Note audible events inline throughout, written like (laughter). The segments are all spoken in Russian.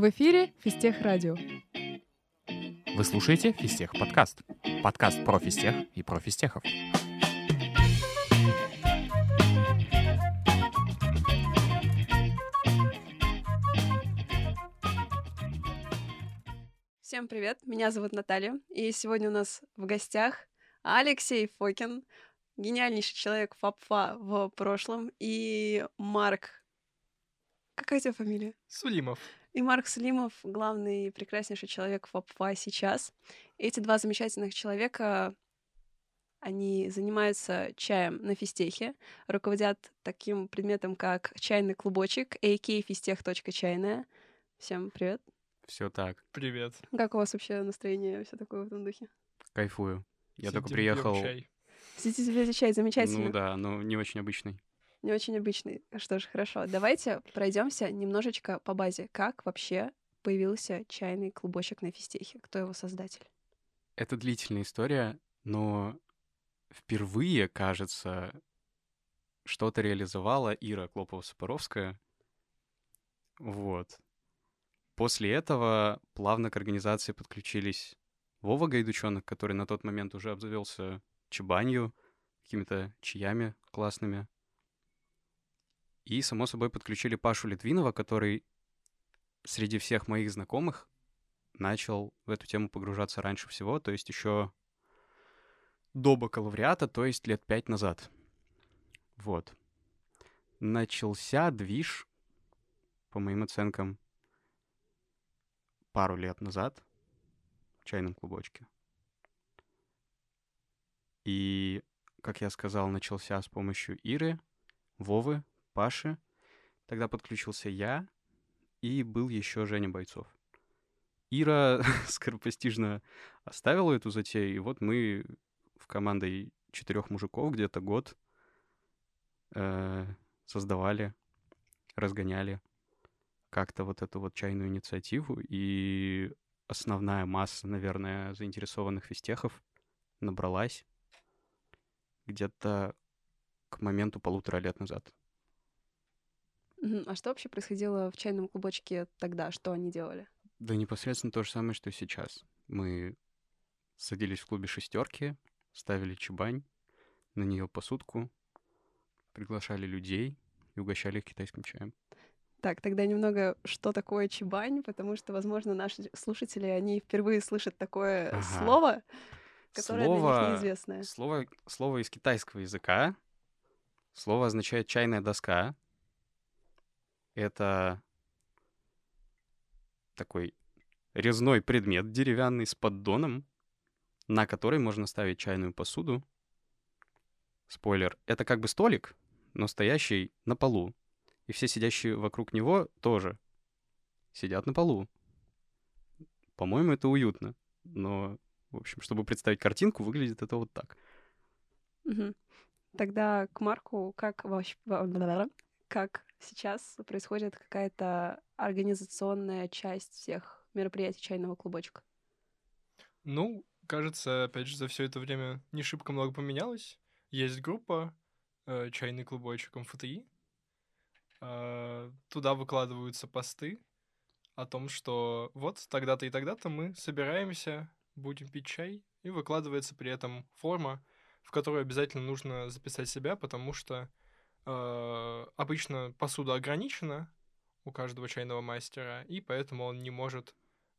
В эфире Фистех Радио. Вы слушаете Фистех подкаст. Подкаст про фистех и про фистехов. Всем привет, меня зовут Наталья, и сегодня у нас в гостях Алексей Фокин, гениальнейший человек ФАПФА в прошлом, и Марк... Какая у тебя фамилия? Сулимов. И Марк Сулимов, главный и прекраснейший человек ФАПФА сейчас. Эти два замечательных человека, они занимаются чаем на фистехе, руководят таким предметом, как чайный клубочек, akfistech.чайная. Всем привет. Все так, Привет. Как у вас вообще настроение, все такое в этом духе? кайфую. Я только Сидим, пьем приехал. чай. Сидите себе чай, замечательно. Ну да, но не очень обычный. Не очень обычный. Что ж, хорошо. Давайте пройдемся немножечко по базе. Как вообще появился чайный клубочек на фистехе? Кто его создатель? Это длительная история, но впервые, кажется, что-то реализовала Ира Клопова-Сапоровская. Вот. После этого плавно к организации подключились Вова Гайдучонок, который на тот момент уже обзавелся чебанью, какими-то чаями классными. И, само собой, подключили Пашу Литвинова, который среди всех моих знакомых начал в эту тему погружаться раньше всего, то есть еще до бакалавриата, то есть лет пять назад. Вот. Начался движ, по моим оценкам, пару лет назад в чайном клубочке. И, как я сказал, начался с помощью Иры, Вовы, Паши. Тогда подключился я, и был еще Женя Бойцов. Ира (laughs) скоропостижно оставила эту затею, и вот мы в командой четырех мужиков где-то год э, создавали, разгоняли как-то вот эту вот чайную инициативу, и основная масса, наверное, заинтересованных фистехов набралась где-то к моменту полутора лет назад. А что вообще происходило в чайном клубочке тогда? Что они делали? Да непосредственно то же самое, что и сейчас. Мы садились в клубе шестерки, ставили чебань, на нее посудку, приглашали людей и угощали их китайским чаем. Так, тогда немного, что такое чебань, потому что, возможно, наши слушатели, они впервые слышат такое Ага. слово, которое для них Слово- неизвестное. Слово, слово из китайского языка. Слово означает чайная доска. Это такой резной предмет деревянный с поддоном, на который можно ставить чайную посуду. Спойлер, это как бы столик, но стоящий на полу. И все сидящие вокруг него тоже сидят на полу. По-моему, это уютно. Но, в общем, чтобы представить картинку, выглядит это вот так. Мгм. Тогда к Марку, как вообще, (laughs) как сейчас происходит какая-то организационная часть всех мероприятий чайного клубочка? Ну, кажется, опять же, за все это время не шибко много поменялось. Есть группа э, «Чайный клубочек МФТИ». Э, туда выкладываются посты о том, что вот тогда-то и тогда-то мы собираемся, будем пить чай, и выкладывается при этом форма, в которой обязательно нужно записать себя, потому что обычно посуда ограничена у каждого чайного мастера, и поэтому он не может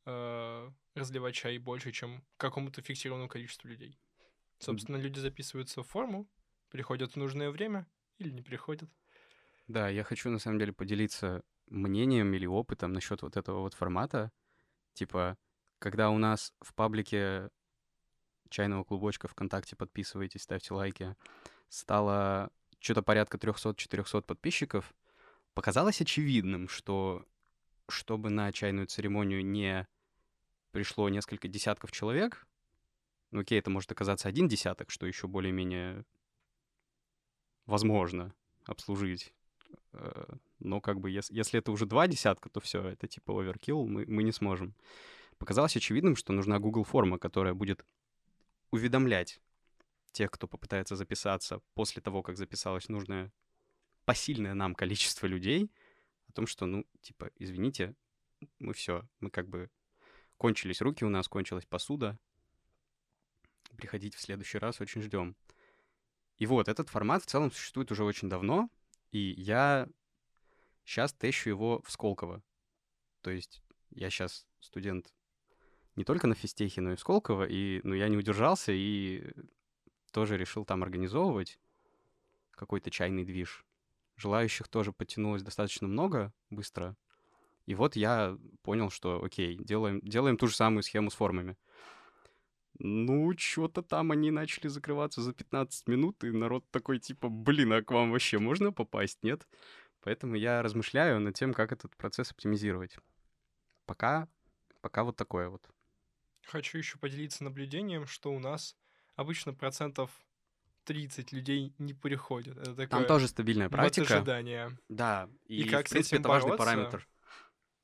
э, разливать чай больше, чем какому-то фиксированному количеству людей. Собственно, люди записываются в форму, приходят в нужное время или не приходят. Да, я хочу на самом деле поделиться мнением или опытом насчет вот этого вот формата. Типа, когда у нас в паблике чайного клубочка ВКонтакте подписывайтесь, ставьте лайки, стало что-то порядка 300-400 подписчиков, показалось очевидным, что чтобы на чайную церемонию не пришло несколько десятков человек, ну окей, это может оказаться один десяток, что еще более-менее возможно обслужить. Э, Но как бы ес- если это уже два десятка, то все, это типа оверкилл, мы, мы не сможем. Показалось очевидным, что нужна Google форма, которая будет уведомлять тех, кто попытается записаться после того, как записалось нужное посильное нам количество людей, о том, что, ну, типа, извините, мы все, мы как бы кончились руки у нас, кончилась посуда. Приходите в следующий раз, очень ждем. И вот, этот формат в целом существует уже очень давно, и я сейчас тещу его в Сколково. То есть я сейчас студент не только на физтехе, но и в Сколково, и ну, я не удержался и тоже решил там организовывать какой-то чайный движ. Желающих тоже подтянулось достаточно много, быстро. И вот я понял, что окей, делаем, делаем ту же самую схему с формами. Ну, что-то там они начали закрываться за 15 минут, и народ такой типа, блин, а к вам вообще можно попасть, нет? Поэтому я размышляю над тем, как этот процесс оптимизировать. Пока, пока вот такое вот. Хочу еще поделиться наблюдением, что у нас обычно процентов 30 людей не приходят. Это такое Там тоже стабильная практика. ожидание. Да, и, И как в с принципе этим это важный бороться? параметр.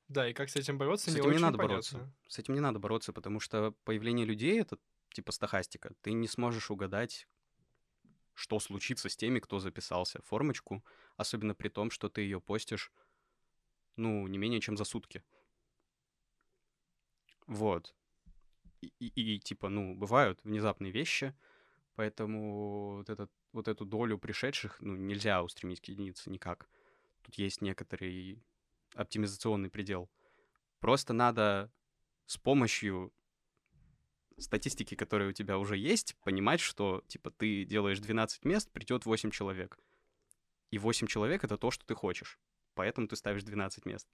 Да, и как с этим бороться, С не этим не надо понятно. бороться. С этим не надо бороться, потому что появление людей — это типа стахастика. Ты не сможешь угадать, что случится с теми, кто записался в формочку, особенно при том, что ты ее постишь, ну, не менее чем за сутки. Вот. И, и- и, типа, ну, бывают внезапные вещи, поэтому вот, этот, вот эту долю пришедших, ну, нельзя устремить к единице никак. Тут есть некоторый оптимизационный предел. Просто надо с помощью статистики, которая у тебя уже есть, понимать, что, типа, ты делаешь 12 мест, придет 8 человек. И 8 человек — это то, что ты хочешь. Поэтому ты ставишь 12 мест.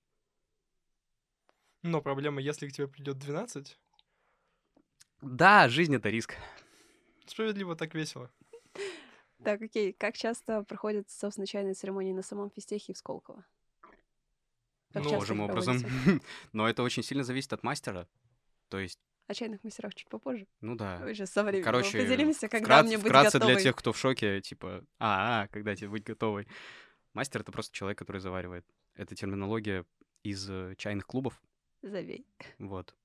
Но проблема, если к тебе придет 12, Да, жизнь — это риск. справедливо так весело. Так, окей. Как часто проходят, собственно, чайные церемонии на самом физтехе в Сколково? Как Ну, Похожим их образом. (laughs) Но это очень сильно зависит от мастера. То есть, О чайных мастерах чуть попозже. ну да. Мы сейчас со временем Короче, определимся, когда вкрат- мне быть вкратце готовой. для тех, кто в шоке, типа, а, а, когда тебе быть готовой. Мастер — это просто человек, который заваривает. Это терминология из э, чайных клубов. Забей. Вот.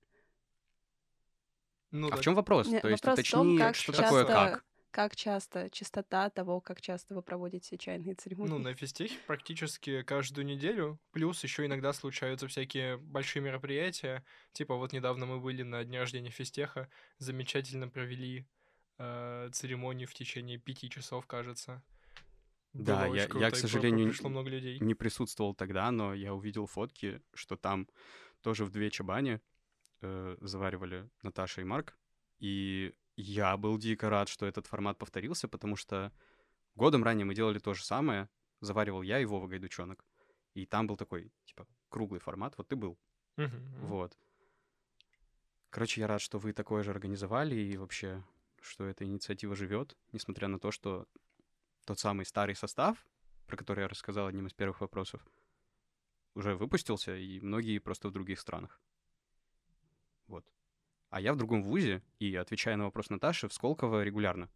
Ну, а так в чем вопрос? Не, То есть вопрос в том, уточни, как что часто, такое как. как часто, частота того, как часто вы проводите чайные церемонии. Ну, на физтехе практически каждую неделю, плюс еще иногда случаются всякие большие мероприятия. Типа вот недавно мы были на дне рождения физтеха, замечательно провели э, церемонию в течение пяти часов, кажется. Да, Было я- очень я, круто, к сожалению, пришло много людей. Не присутствовал тогда, но я увидел фотки, что там тоже в две чабани э, заваривали Наташа и Марк. И я был дико рад, что этот формат повторился, потому что годом ранее мы делали то же самое. Заваривал я и Вова Гайдучонок. И там был такой, типа, круглый формат. Вот ты был. Вот. Короче, я рад, что вы такое же организовали и вообще, что эта инициатива живет, несмотря на то, что тот самый старый состав, про который я рассказал одним из первых вопросов, уже выпустился, и многие просто в других странах. Вот. А я в другом вузе, и отвечая на вопрос Наташи, в Сколково регулярно.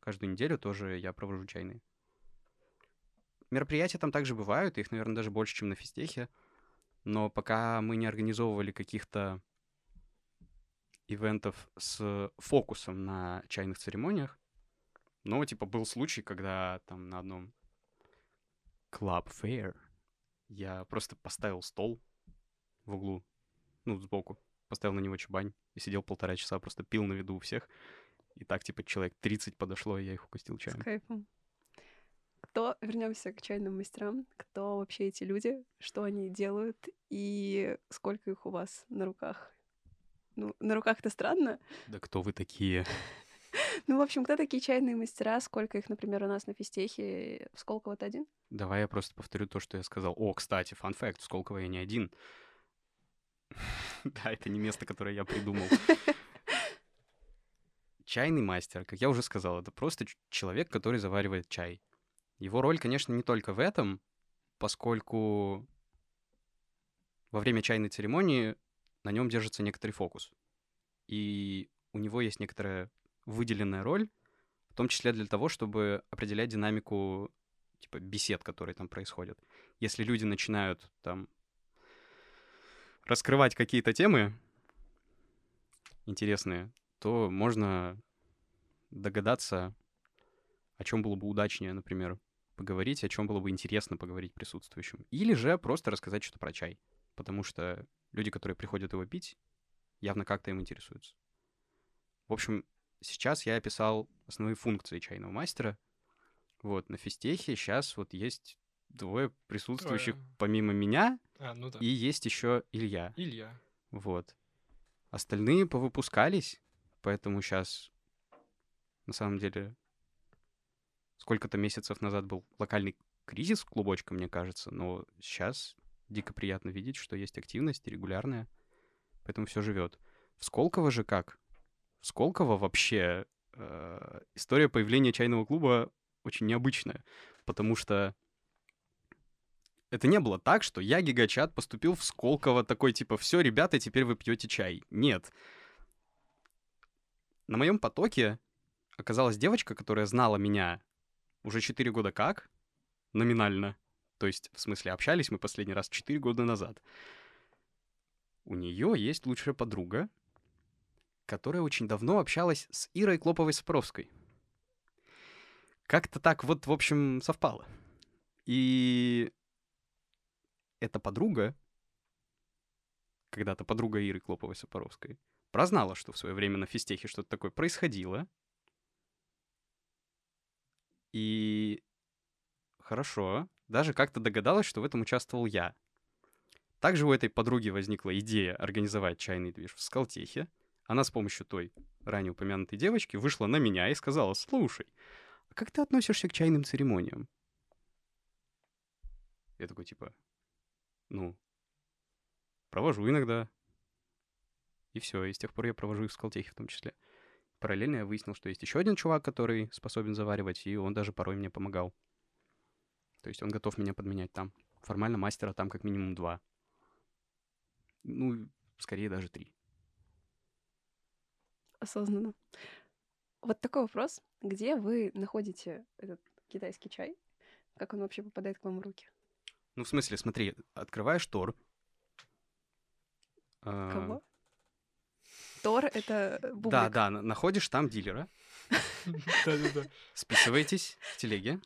Каждую неделю тоже я провожу чайные. Мероприятия там также бывают, их, наверное, даже больше, чем на физтехе. Но пока мы не организовывали каких-то ивентов с фокусом на чайных церемониях, но, типа, был случай, когда там на одном Club Fair я просто поставил стол в углу, ну, сбоку, поставил на него чабань и сидел полтора часа, просто пил на виду у всех. И так, типа, человек 30 подошло, и я их угостил С чаем. кайфом. Кто, вернемся к чайным мастерам, кто вообще эти люди, что они делают и сколько их у вас на руках? Ну, на руках это странно. Да кто вы такие? (laughs) Ну, в общем, кто такие чайные мастера, сколько их, например, у нас на физтехе? В Сколково-то один? Давай я просто повторю то, что я сказал. О, кстати, фан факт, в Сколково я не один. (laughs) Да, это не место, которое я придумал. (laughs) Чайный мастер, как я уже сказал, это просто человек, который заваривает чай. Его роль, конечно, не только в этом, поскольку во время чайной церемонии на нем держится некоторый фокус. И у него есть некоторая выделенная роль, в том числе для того, чтобы определять динамику типа бесед, которые там происходят. Если люди начинают там раскрывать какие-то темы интересные, то можно догадаться, о чем было бы удачнее, например, поговорить, о чем было бы интересно поговорить присутствующим. Или же просто рассказать что-то про чай. Потому что люди, которые приходят его пить, явно как-то им интересуются. В общем, сейчас я описал основные функции чайного мастера. Вот, на физтехе сейчас вот есть двое присутствующих Трое. помимо меня, А, ну да. и есть еще Илья. Илья. Вот. Остальные повыпускались, поэтому сейчас, на самом деле, сколько-то месяцев назад был локальный кризис клубочка, мне кажется, но сейчас дико приятно видеть, что есть активность регулярная, поэтому все живет. В Сколково же как? В Сколково вообще э, история появления чайного клуба очень необычная, потому что это не было так, что я, гигачат, поступил в Сколково такой, типа, все, ребята, теперь вы пьете чай. Нет. На моем потоке оказалась девочка, которая знала меня уже 4 года как, номинально. То есть, в смысле, общались мы последний раз 4 года назад. У нее есть лучшая подруга, которая очень давно общалась с Ирой Клоповой-Сапровской. Как-то так вот, в общем, совпало. И эта подруга, когда-то подруга Иры Клоповой-Сапоровской, прознала, что в свое время на физтехе что-то такое происходило. И хорошо, даже как-то догадалась, что в этом участвовал я. Также у этой подруги возникла идея организовать чайный движ в Скалтехе. Она с помощью той ранее упомянутой девочки вышла на меня и сказала, слушай, а как ты относишься к чайным церемониям? Я такой, типа, ну, провожу иногда. И все, и с тех пор я провожу их в Скалтехе в том числе. Параллельно я выяснил, что есть еще один чувак, который способен заваривать, и он даже порой мне помогал. То есть он готов меня подменять там. Формально мастера там как минимум два. Ну, скорее даже три. Осознанно. Вот такой вопрос. Где вы находите этот китайский чай? Как он вообще попадает к вам в руки? Ну, в смысле, смотри, открываешь Тор. а, Кого? Тор — это бублик. Да, да, на- находишь там дилера, (laughs) Да-да-да. списываетесь в телеге.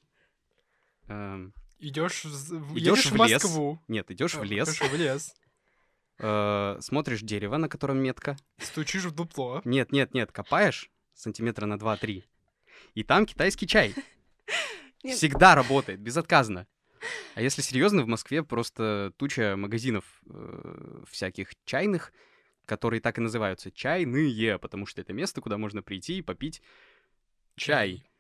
эм, Идешь, в- лес. Москву. Нет, идешь А, в лес, хорошо, в лес. э, смотришь дерево, на котором метка. Стучишь в дупло. Нет, нет, нет, копаешь сантиметра на 2-3. И там китайский чай. (laughs) Нет. Всегда работает, безотказно. А если серьезно, в Москве просто туча магазинов э, всяких чайных, которые так и называются чайные, потому что это место, куда можно прийти и попить чай. (laughs)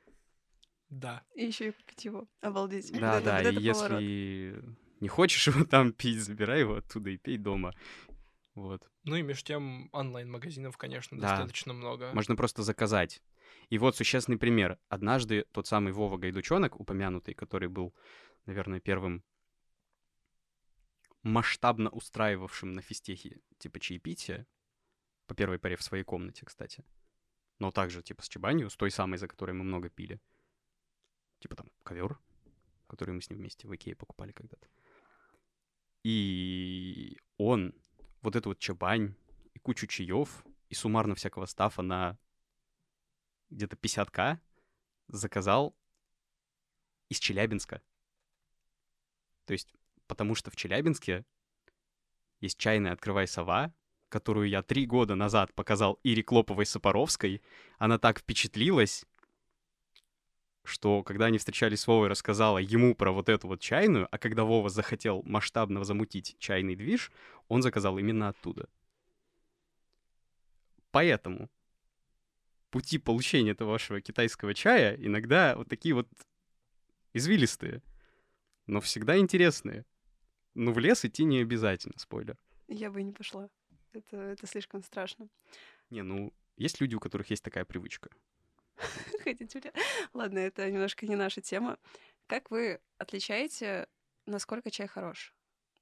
Да. И еще и попить его. Обалдеть. Да, да, вот и поворот. если не хочешь его там пить, забирай его оттуда и пей дома. Вот. Ну и между тем онлайн-магазинов, конечно, Да. достаточно много. Можно просто заказать. И вот существенный пример. Однажды тот самый Вова Гайдучонок, упомянутый, который был, наверное, первым масштабно устраивавшим на физтехе типа чаепития, по первой паре в своей комнате, кстати, но также типа с чебанью, с той самой, за которой мы много пили. Типа там ковер, который мы с ним вместе в Икее покупали когда-то. И он вот эту вот чабань и кучу чаев и суммарно всякого стафа на где-то 50к заказал из Челябинска. То есть, потому что в Челябинске есть чайная «Открывай сова», которую я три года назад показал Ире Клоповой-Сапоровской. Она так впечатлилась, что когда они встречались с Вовой, рассказала ему про вот эту вот чайную, а когда Вова захотел масштабно замутить чайный движ, он заказал именно оттуда. Поэтому пути получения этого вашего китайского чая иногда вот такие вот извилистые, но всегда интересные. Но в лес идти не обязательно, спойлер. Я бы не пошла. Это, это слишком страшно. Не, ну, есть люди, у которых есть такая привычка. (laughs) Хотите ли? Ладно, это немножко не наша тема. Как вы отличаете, насколько чай хорош?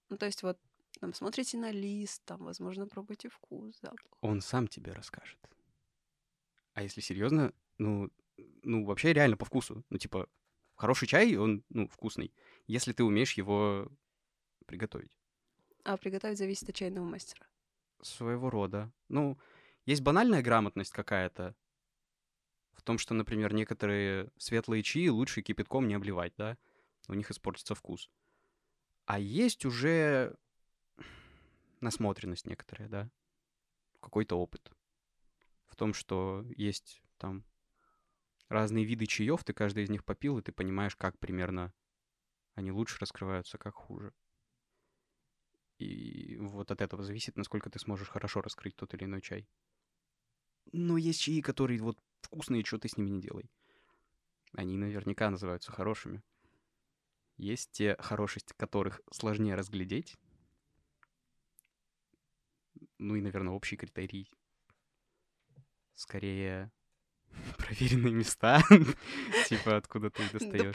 Ну, то есть вот там смотрите на лист, там, возможно, пробуйте вкус, запах. Он сам тебе расскажет. А если серьезно, ну, ну, вообще реально по вкусу. Ну, типа, хороший чай, он, ну, вкусный, если ты умеешь его приготовить. А приготовить зависит от чайного мастера. Своего рода. Ну, есть банальная грамотность какая-то в том, что, например, некоторые светлые чаи лучше кипятком не обливать, да? У них испортится вкус. А есть уже насмотренность некоторая, да, какой-то опыт в том, что есть там разные виды чаев, ты каждый из них попил, и ты понимаешь, как примерно они лучше раскрываются, как хуже. И вот от этого зависит, насколько ты сможешь хорошо раскрыть тот или иной чай. Но есть чаи, которые вот вкусные, что ты с ними не делай. Они наверняка называются хорошими. Есть те хорошести, которых сложнее разглядеть. Ну и, наверное, общий критерий. Скорее, (laughs) проверенные места. (laughs) Типа, откуда ты достаешь.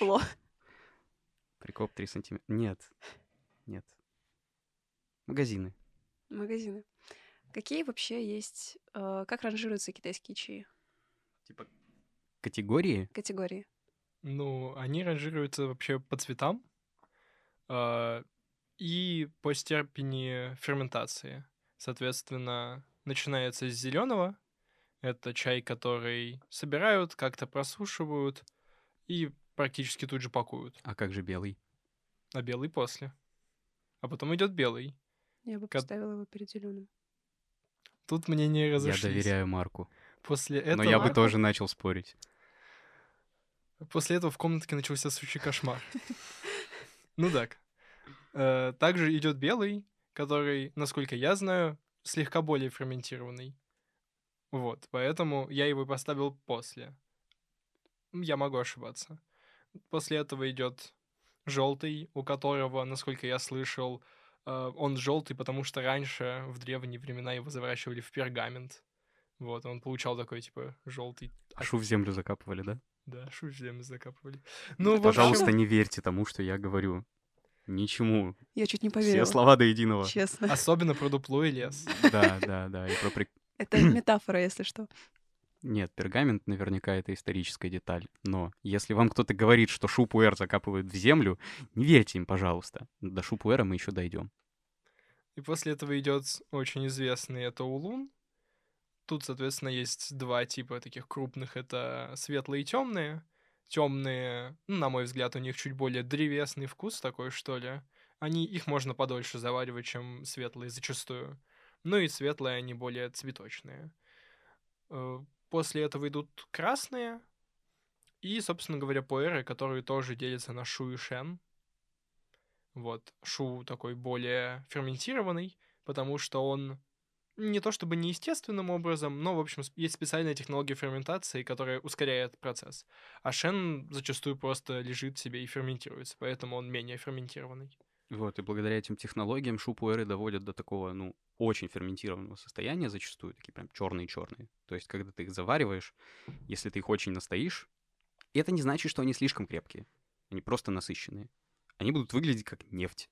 Прикоп 3 сантиметра. Нет. Нет. Магазины. Магазины. Какие вообще есть... э, как ранжируются китайские чаи? Типа категории? Категории. Ну, они ранжируются вообще по цветам а, и по степени ферментации. Соответственно, начинается с зеленого. Это чай, который собирают, как-то просушивают и практически тут же пакуют. А как же белый? А белый после. А потом идет белый. Я бы Кат- поставила его перед зеленым. Тут мнения разошлись. Я доверяю Марку. После этого... Но я бы тоже начал спорить. После этого в комнатке начался сущий кошмар. (laughs) Ну так. Э, Также идет белый, который, насколько я знаю, слегка более ферментированный. Вот, поэтому я его поставил после. Я могу ошибаться. После этого идет желтый, у которого, насколько я слышал, э, он желтый, потому что раньше, в древние времена, его заворачивали в пергамент. Вот, он получал такой, типа, желтый. Ашу в землю закапывали, да? Да, шу в землю закапывали. Ну, в общем, Пожалуйста, не верьте тому, что я говорю. Ничему. Я чуть не Все поверила. слова до единого. Честно. Особенно про дупло и лес. Да, да, да. И про прик- Это (clears throat) метафора, если что. Нет, пергамент наверняка это историческая деталь. Но если вам кто-то говорит, что шупуэр закапывают в землю, не верьте им, пожалуйста. До шупуэра мы еще дойдем. И после этого идет очень известный это улун. Тут, соответственно, есть два типа таких крупных. Это светлые и темные. Темные, ну, на мой взгляд, у них чуть более древесный вкус такой, что ли. Они, их можно подольше заваривать, чем светлые зачастую. Ну и светлые, они более цветочные. После этого идут красные. И, собственно говоря, пуэры, которые тоже делятся на шу и шен. Вот, шу такой более ферментированный, потому что он не то чтобы неестественным образом, но, в общем, есть специальная технология ферментации, которая ускоряет процесс. А шен зачастую просто лежит себе и ферментируется, поэтому он менее ферментированный. Вот, и благодаря этим технологиям шупуэры доводят до такого, ну, очень ферментированного состояния зачастую, такие прям черные-черные. То есть, когда ты их завариваешь, если ты их очень настоишь, это не значит, что они слишком крепкие. Они просто насыщенные. Они будут выглядеть как нефть.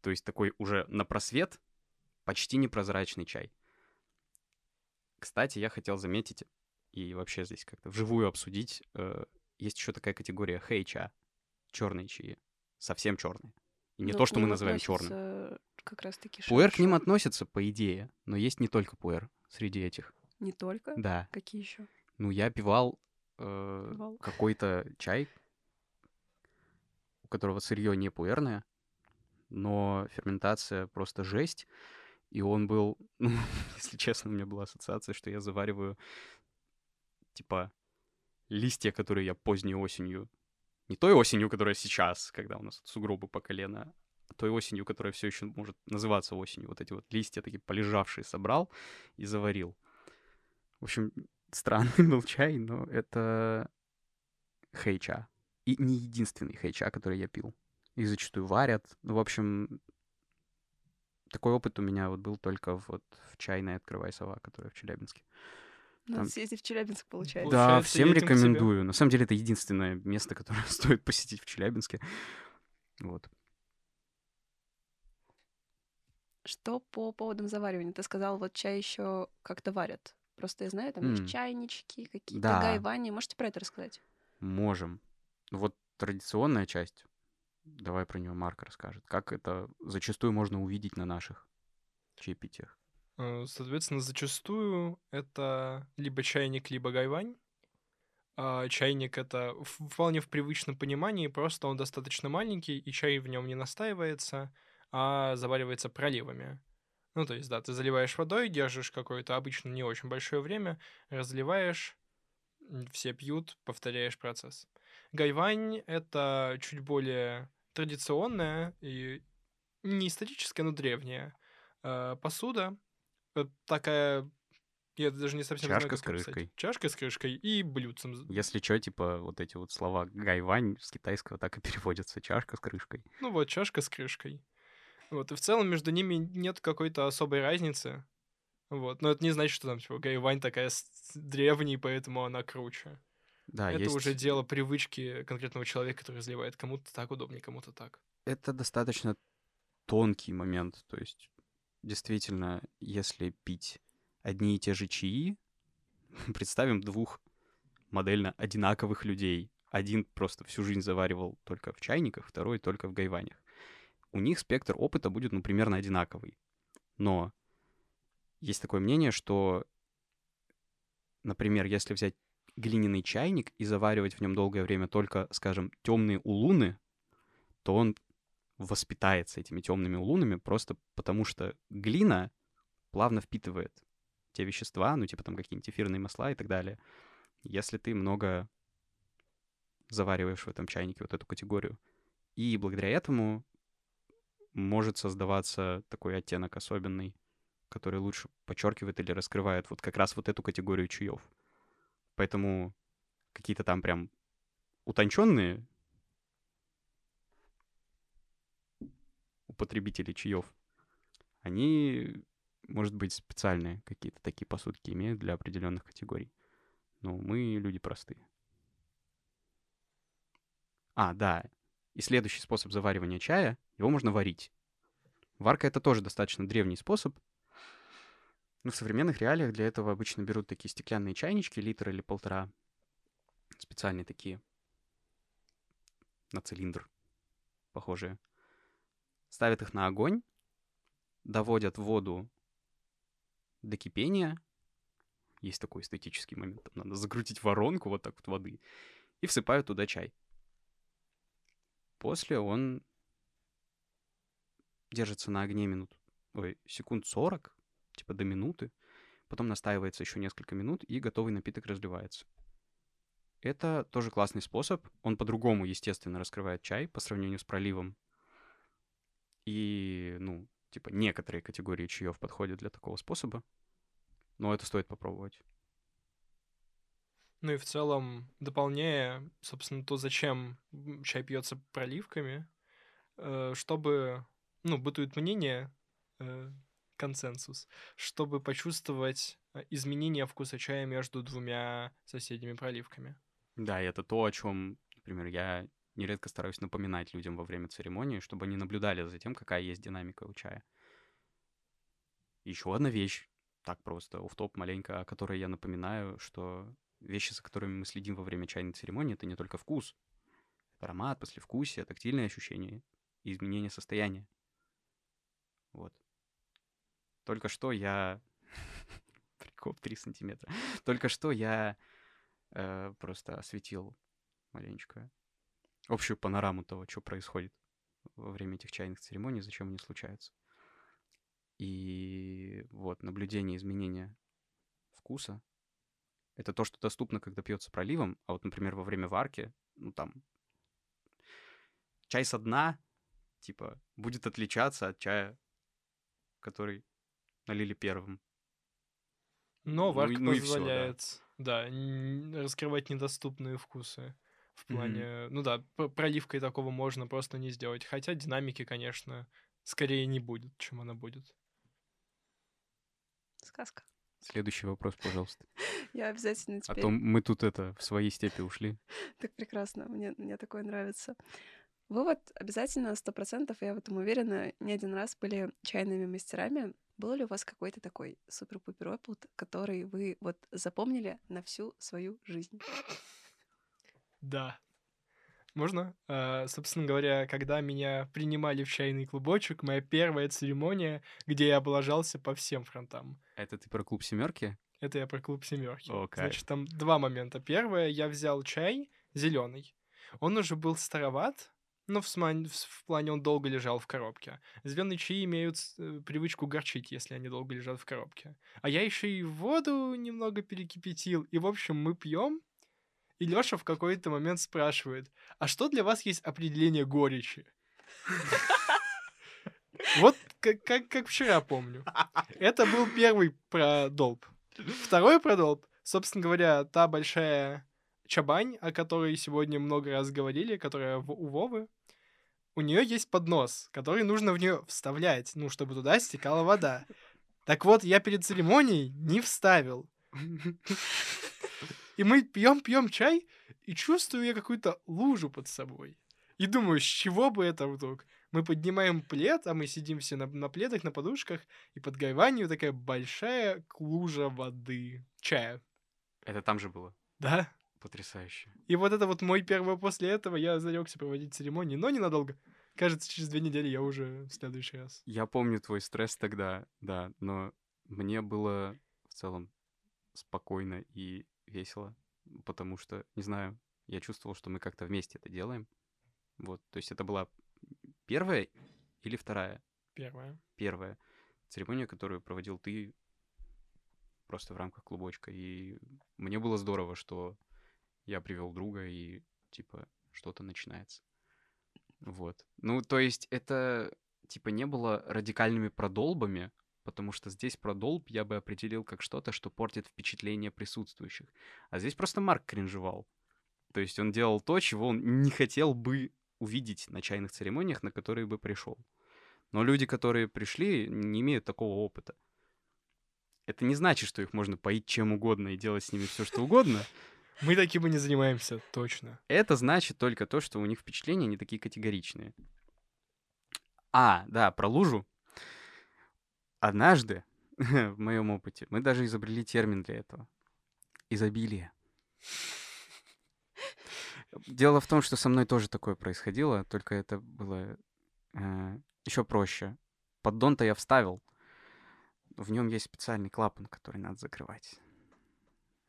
То есть такой уже на просвет почти непрозрачный чай. Кстати, я хотел заметить и вообще здесь как-то вживую обсудить. э, есть еще такая категория хейча, черные чаи, совсем черные. И не Но то, что мы называем черным. как раз-таки Пуэр к ним относится, по идее, но есть не только пуэр среди этих. Не только? Да. Какие еще? Ну, я пивал э, Пивал. какой-то чай, у которого сырье не пуэрное, но ферментация просто жесть. И он был, (laughs) ну, если честно, у меня была ассоциация, что я завариваю, типа, листья, которые я поздней осенью, не той осенью, которая сейчас, когда у нас сугробы по колено, а той осенью, которая все еще может называться осенью. Вот эти вот листья такие полежавшие собрал и заварил. В общем, странный (laughs) был чай, но это хейча. И не единственный хейча, который я пил. Их зачастую варят. Ну, в общем, такой опыт у меня вот был только вот в чайной «Открывай сова», которая в Челябинске. Надо Там- съездить в Челябинск, получается. Да, Получается, всем рекомендую. На самом деле, это единственное место, которое (laughs) стоит посетить в Челябинске. Вот. Что по поводам заваривания? Ты сказал, вот чай еще как-то варят. Просто я знаю, там М. есть чайнички, какие-то Да. гайвани. Можете про это рассказать? Можем. Вот традиционная часть, давай про нее Марк расскажет. Как это зачастую можно увидеть на наших чаепитиях. Э, Соответственно, зачастую это либо чайник, либо гайвань. А чайник это вполне в привычном понимании, просто он достаточно маленький, и чай в нем не настаивается, а заваривается проливами. Ну, то есть, да, ты заливаешь водой, держишь какое-то обычно не очень большое время, разливаешь, все пьют, повторяешь процесс. Гайвань — это чуть более традиционная и не историческая, но древняя э, посуда. Э, Такая, я даже не совсем знаю, Чашка как с крышкой. Чашка с крышкой и блюдцем. Если что, типа вот эти вот слова гайвань с китайского так и переводятся. Чашка с крышкой. Ну вот, чашка с крышкой. Вот, и в целом между ними нет какой-то особой разницы. Вот, но это не значит, что там, типа, Гайвань такая древняя, поэтому она круче. Да, это есть... уже дело привычки конкретного человека, который разливает. Кому-то так удобнее, кому-то так. Это достаточно тонкий момент. То есть, действительно, если пить одни и те же чаи, (laughs) представим двух модельно одинаковых людей. Один просто всю жизнь заваривал только в чайниках, второй только в гайванях. У них спектр опыта будет, ну, примерно одинаковый. Но есть такое мнение, что, например, если взять глиняный чайник и заваривать в нем долгое время только, скажем, темные улуны, то он воспитается этими темными улунами просто потому, что глина плавно впитывает те вещества, ну, типа там какие-нибудь эфирные масла и так далее. Если ты много завариваешь в этом чайнике вот эту категорию. И благодаря этому может создаваться такой оттенок особенный, который лучше подчеркивает или раскрывает вот как раз вот эту категорию чаев. Поэтому какие-то там прям утонченные употребители чаев, они, может быть, специальные какие-то такие посудки имеют для определенных категорий. Но мы люди простые. А, да. И следующий способ заваривания чая, его можно варить. Варка — это тоже достаточно древний способ. Но в современных реалиях для этого обычно берут такие стеклянные чайнички, литр или полтора. Специальные такие. На цилиндр похожие. Ставят их на огонь, доводят воду до кипения. Есть такой эстетический момент. Там надо закрутить воронку вот так вот воды. И всыпают туда чай. После он держится на огне минут, ой, секунд 40, типа до минуты. Потом настаивается еще несколько минут, и готовый напиток разливается. Это тоже классный способ. Он по-другому, естественно, раскрывает чай по сравнению с проливом. И, ну, типа, некоторые категории чаев подходят для такого способа. Но это стоит попробовать. Ну и в целом, дополняя, собственно, то, зачем чай пьется проливками, э, чтобы, ну, бытует мнение, э, консенсус, чтобы почувствовать э, изменение вкуса чая между двумя соседними проливками. Да, и это то, о чем, например, я нередко стараюсь напоминать людям во время церемонии, чтобы они наблюдали за тем, какая есть динамика у чая. Еще одна вещь, так просто, оф-топ маленько, о которой я напоминаю, что вещи, за которыми мы следим во время чайной церемонии, это не только вкус. Это аромат, послевкусие, тактильные ощущения и изменение состояния. Вот. Только что я... (laughs) Прикоп 3 сантиметра. Только что я э, просто осветил маленечко общую панораму того, что происходит во время этих чайных церемоний, зачем они случаются. И вот наблюдение изменения вкуса — это то, что доступно, когда пьется проливом, а вот, например, во время варки, ну там, чай со дна, типа, будет отличаться от чая, который налили первым. Но Ну варка ну да. позволяет, да, н- раскрывать недоступные вкусы. В плане, ну да, проливкой такого можно просто не сделать. Хотя динамики, конечно, скорее не будет, чем она будет. Сказка. Следующий вопрос, пожалуйста. (laughs) Я обязательно А теперь... то мы тут это в своей степи ушли. (laughs) Так прекрасно, мне, мне такое нравится. Вы вот обязательно, сто процентов, я в этом уверена, не один раз были чайными мастерами. Был ли у вас какой-то такой супер-пупер опыт, который вы вот запомнили на всю свою жизнь? Да. Можно? А, собственно говоря, когда меня принимали в чайный клубочек, моя первая церемония, где я облажался по всем фронтам. Это ты про клуб семерки? Это я про клуб семерки. О, кайф. Значит, там два момента. Первое, я взял чай зеленый. Он уже был староват, Ну, в, сман- в, плане он долго лежал в коробке. Зеленые чаи имеют э, привычку горчить, если они долго лежат в коробке. А я еще и воду немного перекипятил. И, в общем, мы пьем. И Леша в какой-то момент спрашивает, а что для вас есть определение горечи? Вот как, как, как вчера помню. Это был первый продолб. Второй продолб, собственно говоря, та большая чабань, о которой сегодня много раз говорили, которая у Вовы, у нее есть поднос, который нужно в нее вставлять, ну, чтобы туда стекала вода. Так вот, я перед церемонией не вставил. И мы пьем, пьем чай, и чувствую я какую-то лужу под собой. И думаю, с чего бы это вдруг? Мы поднимаем плед, а мы сидим все на, на пледах, на подушках, и под гайванью такая большая лужа воды. Чая. Это там же было. Да? Потрясающе. И вот это вот мой первый после этого, я зарекся проводить церемонии, но ненадолго. Кажется, через две недели я уже в следующий раз. Я помню твой стресс тогда, да, но мне было в целом спокойно и весело, потому что, не знаю, я чувствовал, что мы как-то вместе это делаем. Вот, то есть это была первая или вторая? Первое. Первая церемония, которую проводил ты просто в рамках клубочка. И мне было здорово, что я привел друга, и типа что-то начинается. Вот. Ну, то есть это типа не было радикальными продолбами, потому что здесь продолб я бы определил как что-то, что портит впечатление присутствующих. А здесь просто Марк кринжевал. То есть он делал то, чего он не хотел бы увидеть на чайных церемониях, на которые бы пришел. Но люди, которые пришли, не имеют такого опыта. Это не значит, что их можно поить чем угодно и делать с ними все, что угодно. (laughs) Мы таким и не занимаемся, точно. Это значит только то, что у них впечатления не такие категоричные. А, да, про лужу. Однажды, (laughs) в моем опыте, мы даже изобрели термин для этого. Изобилие. Дело в том, что со мной тоже такое происходило, только это было еще проще. Поддон-то я вставил. В нем есть специальный клапан, который надо закрывать.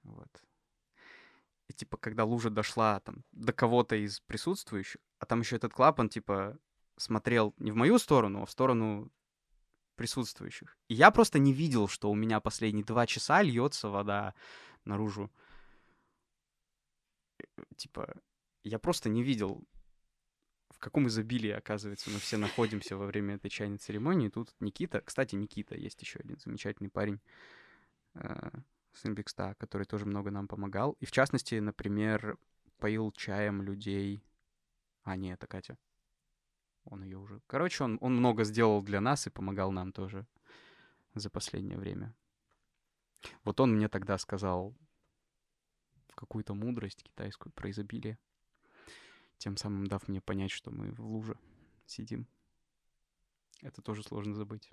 Вот. И типа, когда лужа дошла там до кого-то из присутствующих, а там еще этот клапан, типа, смотрел не в мою сторону, а в сторону присутствующих. И я просто не видел, что у меня последние два часа льется вода наружу. Типа, я просто не видел, в каком изобилии, оказывается, мы все находимся во время этой чайной церемонии. Тут Никита, кстати, Никита, есть еще один замечательный парень, э, сын Бикста, который тоже много нам помогал. И в частности, например, поил чаем людей... А, нет, это Катя. Он ее уже... Короче, он, он много сделал для нас и помогал нам тоже за последнее время. Вот он мне тогда сказал какую-то мудрость китайскую про изобилие, тем самым дав мне понять, что мы в луже сидим. Это тоже сложно забыть.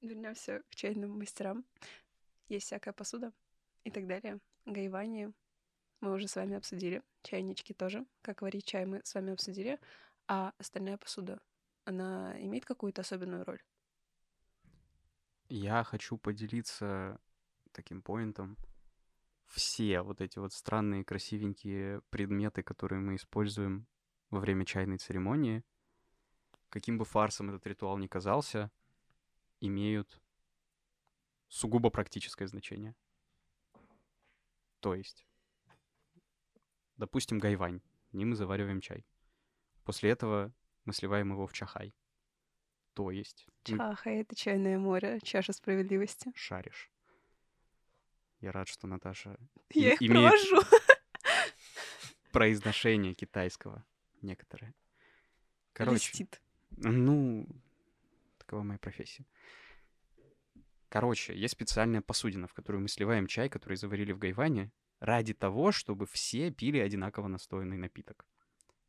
Вернемся к чайным мастерам. Есть всякая посуда и так далее. Гаевание мы уже с вами обсудили. Чайнички тоже. Как варить чай мы с вами обсудили. А остальная посуда, она имеет какую-то особенную роль? Я хочу поделиться таким поинтом. Все вот эти вот странные, красивенькие предметы, которые мы используем во время чайной церемонии, каким бы фарсом этот ритуал ни казался, имеют сугубо практическое значение. То есть, допустим, гайвань. В ним мы завариваем чай. После этого мы сливаем его в чахай. То есть... мы Чаха — это чайное море, чаша справедливости. шаришь. Я рад, что Наташа Я их имеет провожу. (laughs) произношение китайского некоторые. Короче, Льстит. ну, такова моя профессия. Короче, есть специальная посудина, в которую мы сливаем чай, который заварили в гайване, ради того, чтобы все пили одинаково настоянный напиток.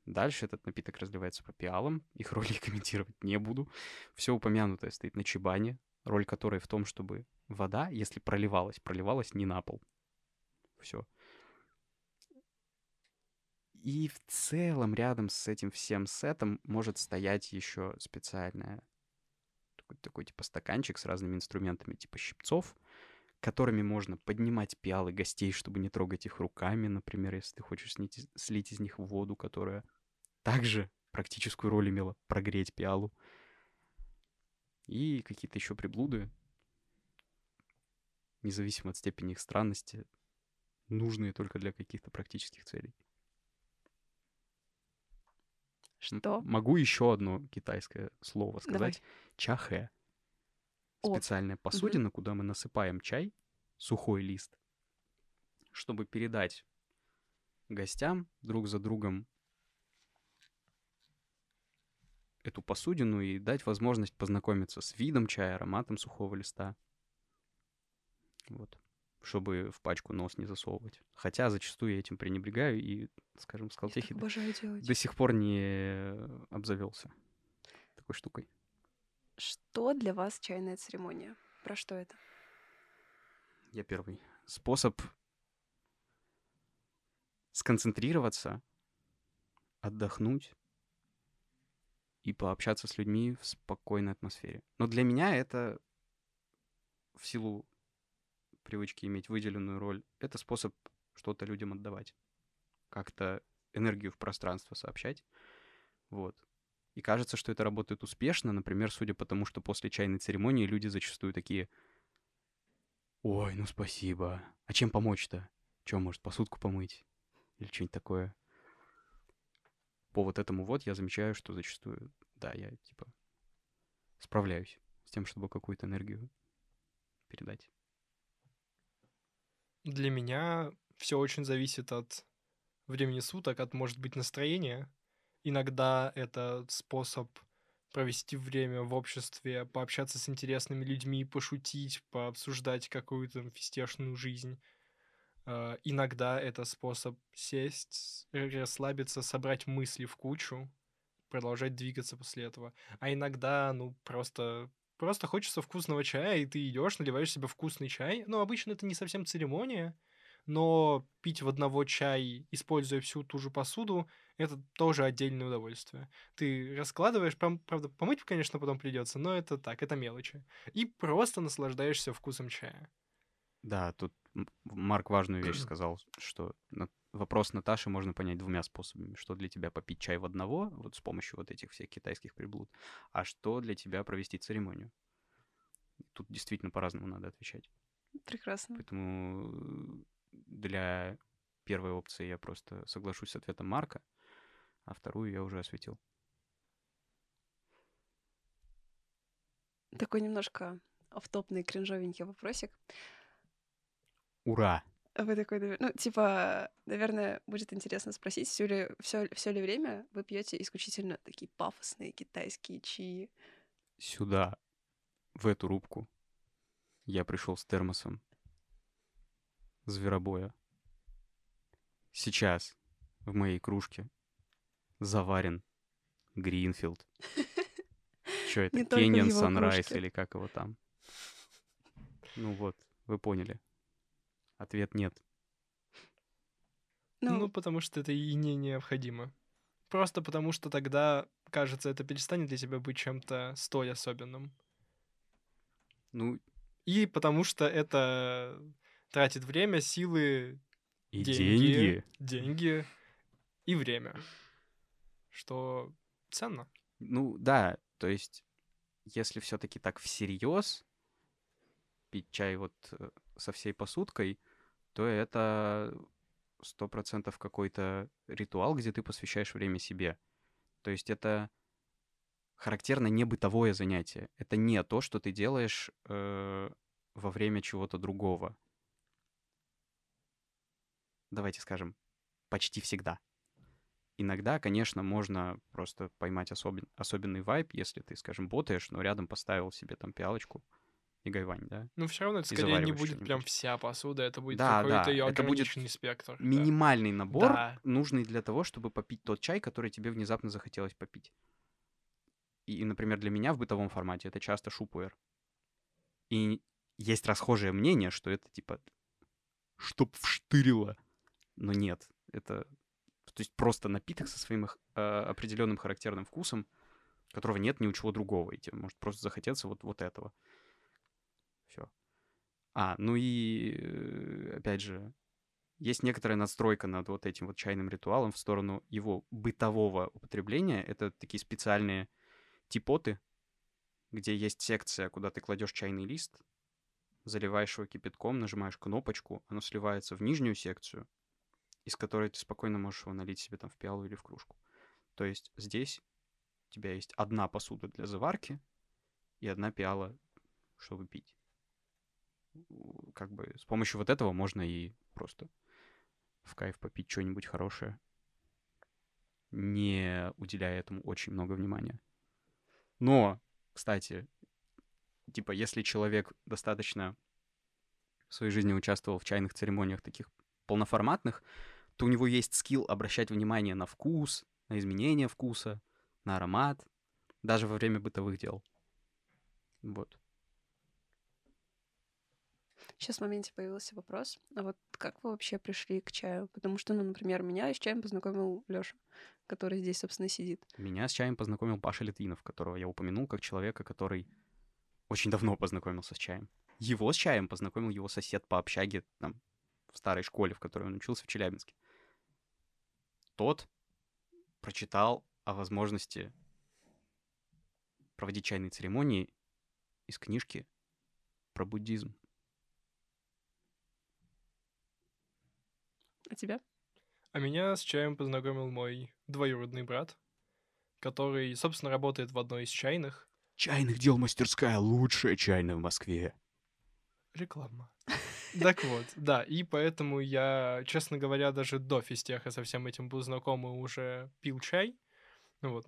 Дальше этот напиток разливается по пиалам, (laughs) их роль я комментировать не буду. Все упомянутое стоит на чебане, роль которой в том, чтобы вода, если проливалась, проливалась не на пол. Все. И в целом рядом с этим всем сетом может стоять еще специальная такой, такой типа стаканчик с разными инструментами типа щипцов, которыми можно поднимать пиалы гостей, чтобы не трогать их руками, например, если ты хочешь слить, слить из них воду, которая также практическую роль имела прогреть пиалу. И какие-то еще приблуды, независимо от степени их странности, нужные только для каких-то практических целей. Что? Могу еще одно китайское слово Давай. сказать. Чахэ. О, Специальная посудина, куда мы насыпаем чай, сухой лист, чтобы передать гостям друг за другом эту посудину и дать возможность познакомиться с видом чая, ароматом сухого листа. Вот. Чтобы в пачку нос не засовывать. Хотя зачастую я этим пренебрегаю и, скажем, обожаю делать. до сих пор не обзавелся такой штукой. Что для вас чайная церемония? Про что это? Я первый. Способ сконцентрироваться, отдохнуть и пообщаться с людьми в спокойной атмосфере. Но для меня это в силу привычки иметь выделенную роль, это способ что-то людям отдавать. Как-то энергию в пространство сообщать. Вот. И кажется, что это работает успешно, например, судя по тому, что после чайной церемонии люди зачастую такие Ой, ну спасибо. А чем помочь-то? Чем, может, посудку помыть? Или что-нибудь такое? По вот этому вот я замечаю, что зачастую, да, я, типа, справляюсь с тем, чтобы какую-то энергию передать. Для меня все очень зависит от времени суток, от, может быть, настроения. Иногда это способ провести время в обществе, пообщаться с интересными людьми, пошутить, пообсуждать какую-то фистешную жизнь. Э, Иногда это способ сесть, расслабиться, собрать мысли в кучу, продолжать двигаться после этого. А иногда, ну, просто просто хочется вкусного чая, и ты идешь, наливаешь себе вкусный чай. Ну, обычно это не совсем церемония, но пить в одного чай, используя всю ту же посуду, это тоже отдельное удовольствие. Ты раскладываешь, прям, правда, помыть, конечно, потом придется, но это так, это мелочи. И просто наслаждаешься вкусом чая. Да, тут Марк важную вещь сказал, что вопрос Наташи можно понять двумя способами. Что для тебя попить чай в одного, вот с помощью вот этих всех китайских приблуд, а что для тебя провести церемонию. Тут действительно по-разному надо отвечать. Прекрасно. Поэтому для первой опции я просто соглашусь с ответом Марка, а вторую я уже осветил. Такой немножко офтопный, кринжовенький вопросик. Ура! Вы такой, ну, типа, наверное, будет интересно спросить, все ли, все, все ли время вы пьете исключительно такие пафосные китайские чаи? Сюда, в эту рубку, я пришел с термосом зверобоя. Сейчас в моей кружке заварен Гринфилд. (laughs) Что это? Его Санрайз или как его там? Ну вот, вы поняли. Ответ нет. Ну, Ну, потому что это и не необходимо. Просто потому что тогда, кажется, это перестанет для тебя быть чем-то столь особенным. Ну, И потому что это тратит время, силы, и деньги, деньги. деньги и время. Что ценно. Ну да, то есть, если все-таки так всерьез пить чай вот э, со всей посудкой, то это сто процентов какой-то ритуал, где ты посвящаешь время себе. То есть это характерно не бытовое занятие. Это не то, что ты делаешь э, во время чего-то другого. Давайте скажем, почти всегда. Иногда, конечно, можно просто поймать особен- особенный вайб, если ты, скажем, ботаешь, но рядом поставил себе там пиалочку и гайвань, да? Но все равно это скорее не будет прям вся посуда, это будет Да, какой-то да, ее это будет ограниченный спектр. да. Минимальный набор, Да. нужный для того, чтобы попить тот чай, который тебе внезапно захотелось попить. И, например, для меня в бытовом формате это часто шупуэр. И есть расхожее мнение, что это типа чтоб вштырило. Но нет, это то есть просто напиток со своим э, определенным характерным вкусом, которого нет ни у чего другого, и тебе может просто захотеться вот, вот этого. Все. А, ну и, э, опять же, есть некоторая надстройка над вот этим вот чайным ритуалом в сторону его бытового употребления. Это такие специальные типоты, где есть секция, куда ты кладешь чайный лист, заливаешь его кипятком, нажимаешь кнопочку, оно сливается в нижнюю секцию, из которой ты спокойно можешь его налить себе там в пиалу или в кружку. То есть здесь у тебя есть одна посуда для заварки и одна пиала, чтобы пить. Как бы с помощью вот этого можно и просто в кайф попить что-нибудь хорошее, не уделяя этому очень много внимания. Но, кстати, типа, если человек достаточно в своей жизни участвовал в чайных церемониях таких полноформатных, то у него есть скилл обращать внимание на вкус, на изменение вкуса, на аромат, даже во время бытовых дел. Вот. Сейчас в моменте появился вопрос. А вот как вы вообще пришли к чаю? Потому что, ну, например, меня с чаем познакомил Лёша, который здесь, собственно, сидит. Меня с чаем познакомил Паша Литвинов, которого я упомянул как человека, который очень давно познакомился с чаем. Его с чаем познакомил его сосед по общаге там, в старой школе, в которой он учился в Челябинске. Тот прочитал о возможности проводить чайные церемонии из книжки про буддизм. А тебя? А меня с чаем познакомил мой двоюродный брат, который, собственно, работает в одной из чайных. Чайных дел мастерская лучшая чайная в Москве. Реклама. Так вот, да, и поэтому я, честно говоря, даже до физтеха со всем этим был знаком и уже пил чай. Ну вот,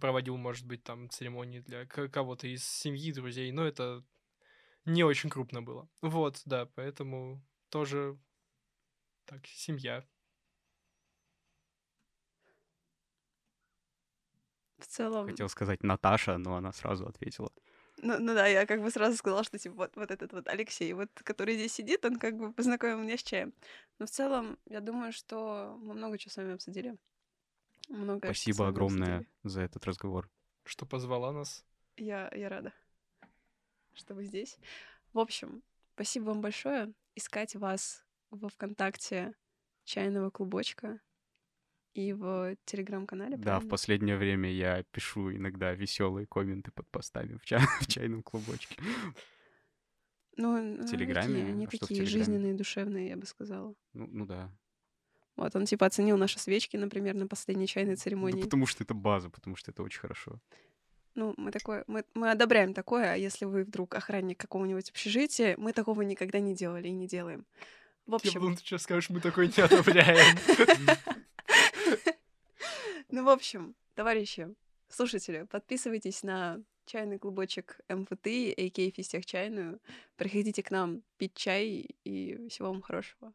проводил, может быть, там церемонии для кого-то из семьи, друзей, но это не очень крупно было. Вот, да, поэтому тоже так, семья. В целом... Хотел сказать Наташа, но она сразу ответила. Ну, ну да, я как бы сразу сказала, что типа вот, вот этот вот Алексей, вот который здесь сидит, он как бы познакомил меня с чаем. Но в целом, я думаю, что мы много чего с вами обсудили. Много Спасибо огромное обсудили. за этот разговор. Что позвала нас. Я, я рада, что вы здесь. В общем, спасибо вам большое. Искать вас во ВКонтакте чайного клубочка и в телеграм-канале. Да, в последнее время я пишу иногда веселые комменты под постами в, чай, (laughs) в чайном клубочке. Ну, в Телеграме. Они, они а такие жизненные, душевные, я бы сказала. Ну, ну да. Вот, он типа оценил наши свечки, например, на последней чайной церемонии. Да потому что это база, потому что это очень хорошо. Ну, мы такое, мы, мы одобряем такое, а если вы вдруг охранник какого-нибудь общежития, мы такого никогда не делали и не делаем. В общем... Я думал, ты сейчас скажешь, мы такой не одобряем. (laughs) Ну, в общем, товарищи, слушатели, подписывайтесь на чайный клубочек МФТ, а.к.а. Фистех чайную. Приходите к нам пить чай и всего вам хорошего.